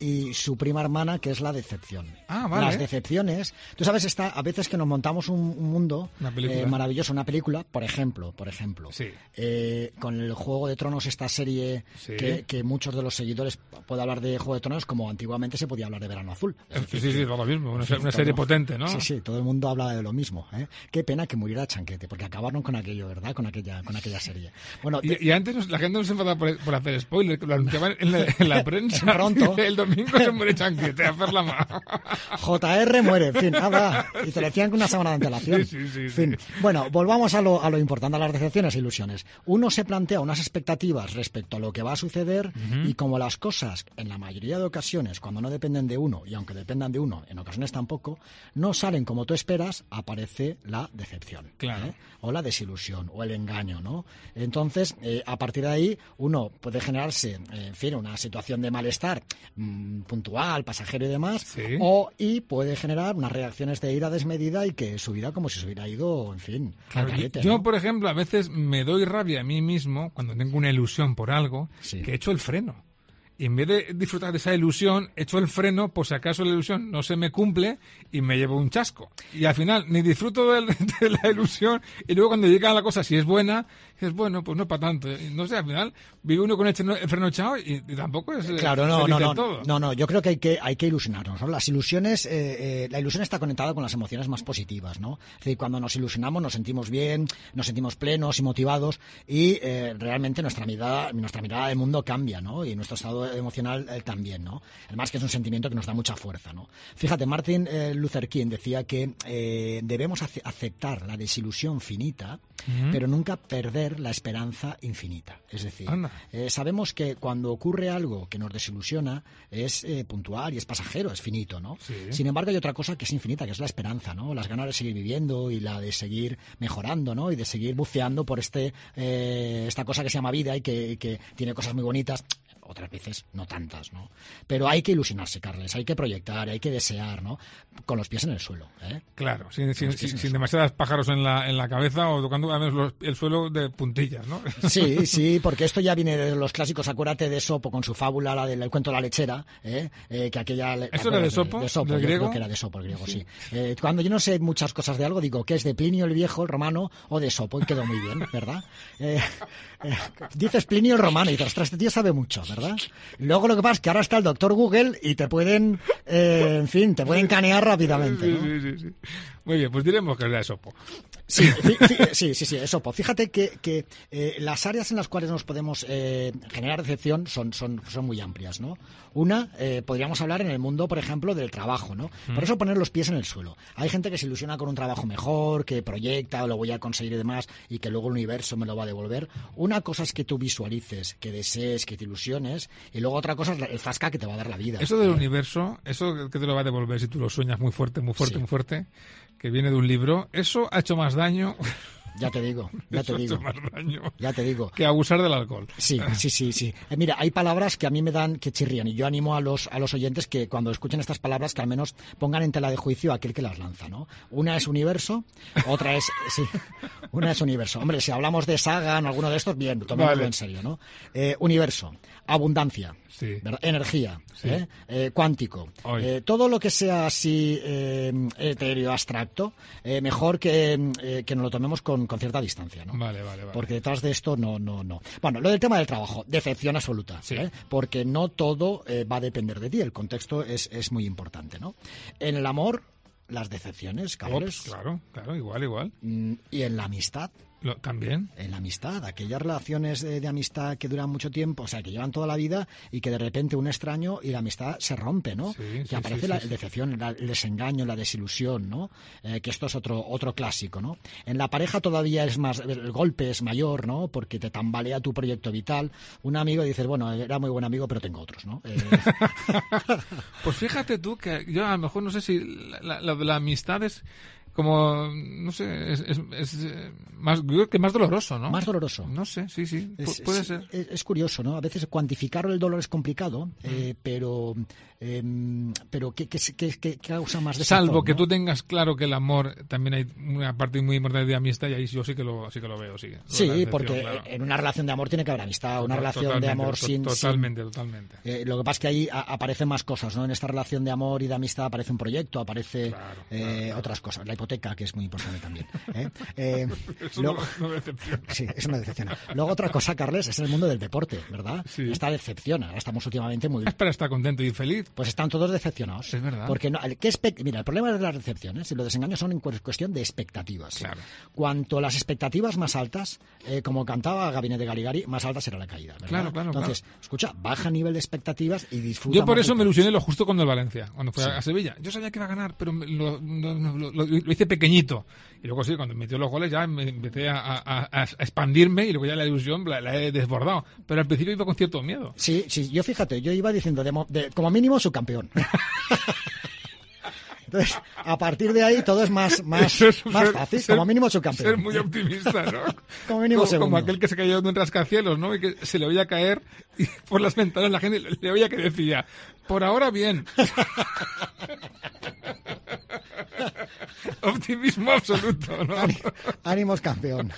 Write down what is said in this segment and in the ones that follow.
y su prima hermana, que es la decepción. Ah, vale. Las decepciones. Tú sabes, está, a veces que nos montamos un, un mundo Una eh, maravilloso, una película, por ejemplo, por ejemplo, Sí. eh, con el Juego de Tronos, esta serie Sí. que, que muchos de los seguidores puede hablar de Juego de Tronos como antiguamente se podía hablar de Verano Azul. Es Eh, decir, Sí, sí, que- lo mismo. Una, todo- serie potente, ¿no? Sí, sí, todo el mundo habla de lo mismo. ¿eh? Qué pena que muriera Chanquete, porque acabaron con aquello, ¿verdad? Con aquella, con aquella serie. Bueno, te- Y, antes la gente no se enfadaba por, por hacer spoiler, que lo anunciaban en la, en la prensa. Pronto. El domingo se muere Chanquete, a hacer la mano. JR muere, en fin, nada. Y te lo decían con una semana de antelación. Sí, sí, sí, fin. Bueno, volvamos a lo, a lo importante, a las decepciones e ilusiones. Uno se plantea unas expectativas respecto a lo que va a suceder y como las cosas, en la mayoría de ocasiones, cuando no dependen de uno, y aunque dependan de uno, en ocasiones tampoco, no salen como tú esperas, aparece la decepción. Claro. ¿eh? O la desilusión, o el engaño, ¿no? Entonces, eh, a partir de ahí, uno puede generarse, eh, en fin, una situación de malestar puntual, pasajero y demás, Sí. o y puede generar unas reacciones de ira desmedida y que su vida como si se hubiera ido, en fin, Claro, yo, garete, yo, ¿no? por ejemplo, a veces me doy rabia a mí mismo cuando tengo una ilusión por algo, Sí. que echo el freno. Y en vez de disfrutar de esa ilusión, echo el freno por si acaso la ilusión no se me cumple y me llevo un chasco. Y al final ni disfruto del- de, la ilusión y luego cuando llega la cosa, si es buena, es bueno, pues no para tanto. No sé, al final vive uno con el, freno echado y, y tampoco es eh, Claro, no, no, no, todo. no, no, yo creo que hay que, hay que ilusionarnos, ¿no? Las ilusiones, eh, eh, la ilusión está conectada con las emociones más positivas, ¿no? Es decir, cuando nos ilusionamos nos sentimos bien, nos sentimos plenos y motivados y eh, realmente nuestra mirada, nuestra mirada del mundo cambia, ¿no? Y nuestro estado emocional eh, también, ¿no? Además que es un sentimiento que nos da mucha fuerza, ¿no? Fíjate, Martin eh, Luther King decía que eh, debemos ace- aceptar la desilusión finita, pero nunca perder la esperanza infinita. Es decir, sabemos que cuando ocurre algo que nos desilusiona es puntual y es pasajero, es finito, ¿no? Sí. Sin embargo, hay otra cosa que es infinita, que es la esperanza, ¿no? Las ganas de seguir viviendo y la de seguir mejorando, ¿no? Y de seguir buceando por este esta cosa que se llama vida y que, y que tiene cosas muy bonitas. Otras veces no tantas, ¿no? Pero hay que ilusionarse, Carles, hay que proyectar, hay que desear, ¿no? Con los pies en el suelo, ¿eh? Claro, sin, sin, demasiados pájaros en la, en la cabeza o tocando a veces los- el suelo de puntillas, ¿no? Sí, sí, porque esto ya viene de los clásicos. Acuérdate de Sopo con su fábula, la del el cuento de la lechera, ¿eh? Eh, que aquella. ¿te ¿Eso era de Sopo? De Sopo, ¿Del yo griego? creo que era de Sopo, el griego, sí. Eh, cuando yo no sé muchas cosas de algo, digo que es de Plinio el viejo, el romano, o de Sopo, y quedó muy bien, ¿verdad? Eh, dices Plinio el romano y dices, ostras, este tío sabe mucho, ¿verdad? Luego lo que pasa es que ahora está el doctor Google y te pueden, eh, en fin, te pueden canear rápidamente, sí, sí, sí. Muy bien, pues diremos que es de Sopo. Sí, sí, sí, sí, eso. Pues fíjate que, que eh, las áreas en las cuales nos podemos eh, generar decepción son, son, son muy amplias, ¿no? Una, eh, podríamos hablar en el mundo, por ejemplo, del trabajo, ¿no? Por eso poner los pies en el suelo. Hay gente que se ilusiona con un trabajo mejor, que proyecta, lo voy a conseguir y demás, y que luego el universo me lo va a devolver. Una cosa es que tú visualices, que desees, que te ilusiones, y luego otra cosa es el zasca que te va a dar la vida. Eso del universo, eso que te lo va a devolver si tú lo sueñas muy fuerte, muy fuerte, Sí. muy fuerte, que viene de un libro, eso ha hecho más daño, Ya te digo, ya te digo, más daño ya te digo. que abusar del alcohol. Sí, sí, sí, sí. Eh, mira, hay palabras que a mí me dan que chirrían y yo animo a los, a los oyentes que cuando escuchen estas palabras que al menos pongan en tela de juicio a aquel que las lanza, ¿no? Una es universo, otra es, sí, una es universo. Hombre, si hablamos de Sagan o alguno de estos, bien, tomémoslo Vale. en serio, ¿no? Eh, universo, abundancia, Energía, Sí. ¿eh? Eh, cuántico. Eh, todo lo que sea así eh, etéreo, abstracto, mejor que, que nos lo tomemos con, con cierta distancia, ¿no? Vale, vale, vale. Porque detrás de esto no, no, no. Bueno, lo del tema del trabajo, decepción absoluta. Sí. Porque no todo va a depender de ti. El contexto es, es muy importante, ¿no? En el amor, las decepciones, Ops, Carles. claro, claro, igual, igual. Mm, Y en la amistad, Lo- También. En la amistad, aquellas relaciones de, de amistad que duran mucho tiempo, o sea, que llevan toda la vida y que de repente un extraño y la amistad se rompe, ¿no? Sí, que sí, aparece sí, la decepción, la- el desengaño, la desilusión, ¿no? Eh, que esto es otro otro clásico, ¿no? En la pareja todavía es más, el golpe es mayor, ¿no? Porque te tambalea tu proyecto vital. Un amigo dices, bueno, era muy buen amigo, pero tengo otros, ¿no? Eh, Pues fíjate tú que yo a lo mejor no sé si la, la- la amistad es como, no sé, es, es- es, eh, más, yo creo que más doloroso, ¿no? Más doloroso. No sé, sí, sí, Es, puede ser. es- curioso, ¿no? A veces cuantificar el dolor es complicado, eh, pero, em, pero ¿qué, qué, qué- qué causa más desazón, Salvo que ¿no? tú tengas claro que el amor también hay una parte muy importante de amistad y ahí yo sí que lo, sí que lo veo, sí. Sí, porque claro. en una relación de amor tiene que haber amistad, una relación de amor to- sin... sin- Totalmente, totalmente. eh, lo que pasa es que ahí a- aparecen más cosas, ¿no? En esta relación de amor y de amistad aparece un proyecto, aparece eh, claro, claro. otras cosas. La hipoteca, que es muy importante también. ¿eh? Eh, luego- no, no. Sí, eso me decepciona. Luego otra cosa, Carles, es el mundo del deporte, ¿verdad? Sí. Esta decepciona. Ahora estamos últimamente muy... Es para estar contento y feliz. Pues están todos decepcionados. Es verdad. Porque no, el- ¿qué espe- Mira, el problema de las decepciones y los desengaños son en cu- cuestión de expectativas. Claro. Cuanto las expectativas más altas, eh, como cantaba Gabinete Galigari, más alta será la caída. ¿verdad? Claro, claro, Entonces, escucha, baja nivel de expectativas y disfruta. Yo por eso me ilusioné lo justo con el Valencia, cuando fue a- a Sevilla. Yo sabía que iba a ganar, pero lo, lo- lo- lo hice pequeñito. Y luego sí, cuando metió los goles ya me empecé a, a- a- expandirme y luego ya la ilusión la, la he desbordado. Pero al principio iba con cierto miedo. Sí, sí, yo fíjate, yo iba diciendo, de de- como mínimo, subcampeón. Entonces, a partir de ahí todo es más, más, es más ser- fácil, ser- como mínimo subcampeón. Ser muy optimista, ¿no? Como mínimo como, segundo. como aquel que se cayó de un rascacielos, ¿no? Y que se le oía caer y por las ventanas la gente le oía que decía, por ahora bien. Optimismo absoluto, ¿no? Ánimos campeón.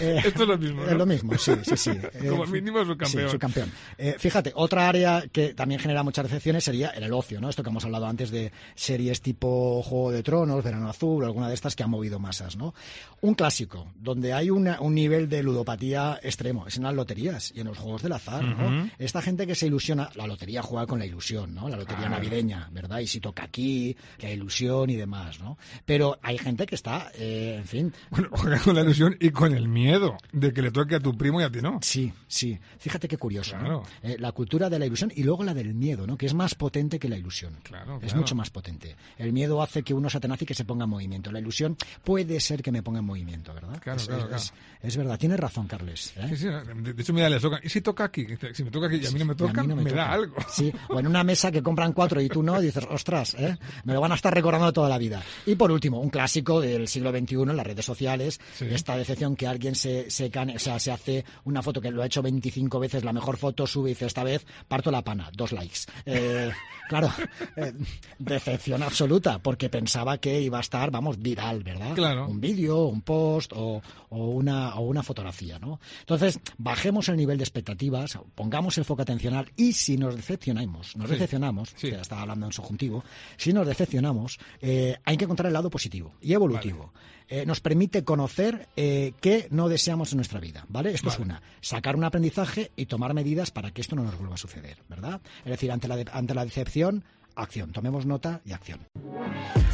Eh, Esto es lo mismo, ¿no? Es lo mismo, sí, sí, sí. Eh, Como mínimo subcampeón. Sí, subcampeón. Eh, fíjate, otra área que también genera muchas decepciones sería en el ocio, ¿no? Esto que hemos hablado antes de series tipo Juego de Tronos, Verano Azul, alguna de estas que han movido masas, ¿no? Un clásico, donde hay una- un nivel de ludopatía extremo, es en las loterías y en los juegos del azar, ¿no? Esta gente que se ilusiona, la lotería juega con la ilusión, ¿no? La lotería navideña, ¿verdad? Y si toca aquí, la ilusión y demás, ¿no? Pero hay gente que está, eh, en fin, Bueno, juega con la ilusión y con el miedo de que le toque a tu primo y a ti no. Sí, sí. Fíjate qué curioso, ¿no? Eh, la cultura de la ilusión y luego la del miedo, ¿no? Que es más potente que la ilusión. Claro, Es claro. mucho más potente. El miedo hace que uno se atenace y que se ponga en movimiento. La ilusión puede ser que me ponga en movimiento, ¿verdad? Claro, es, claro, es- es verdad. Tienes razón, Carles. ¿eh? Sí, sí, de hecho, mira, les toca. ¿Y si toca aquí? Si me toca aquí y a mí no me toca, no me, toca. da algo. Sí, o en una mesa que compran cuatro y tú no, dices, ostras, ¿eh? me lo van a estar recordando toda la vida. Y por último, un clásico del siglo XXI en las redes sociales, Sí. esta decepción que alguien se, se, cane- o sea, se hace una foto que lo ha hecho 25 veces, la mejor foto, sube y dice, esta vez parto la pana, dos likes. Eh, claro, eh, decepción absoluta, porque pensaba que iba a estar, vamos, viral, ¿verdad? Claro. Un vídeo, un post o, o una, o una fotografía, ¿no? Entonces, bajemos el nivel de expectativas, pongamos el foco atencional y si nos decepcionamos, nos Sí. decepcionamos, Sí. estaba hablando en subjuntivo, si nos decepcionamos, eh, hay que encontrar el lado positivo y evolutivo. Eh, nos permite conocer eh, qué no deseamos en nuestra vida, ¿vale? Esto es una. Sacar un aprendizaje y tomar medidas para que esto no nos vuelva a suceder, ¿verdad? Es decir, ante la, de- ante la decepción, acción. Tomemos nota y acción.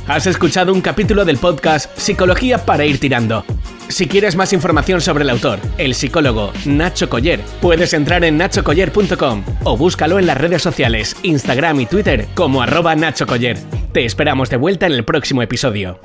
Has escuchado un capítulo del podcast Psicología para ir tirando. Si quieres más información sobre el autor, el psicólogo Nacho Coller, puedes entrar en nachocoller.com o búscalo en las redes sociales, Instagram y Twitter como arroba Nacho Coller. Te esperamos de vuelta en el próximo episodio.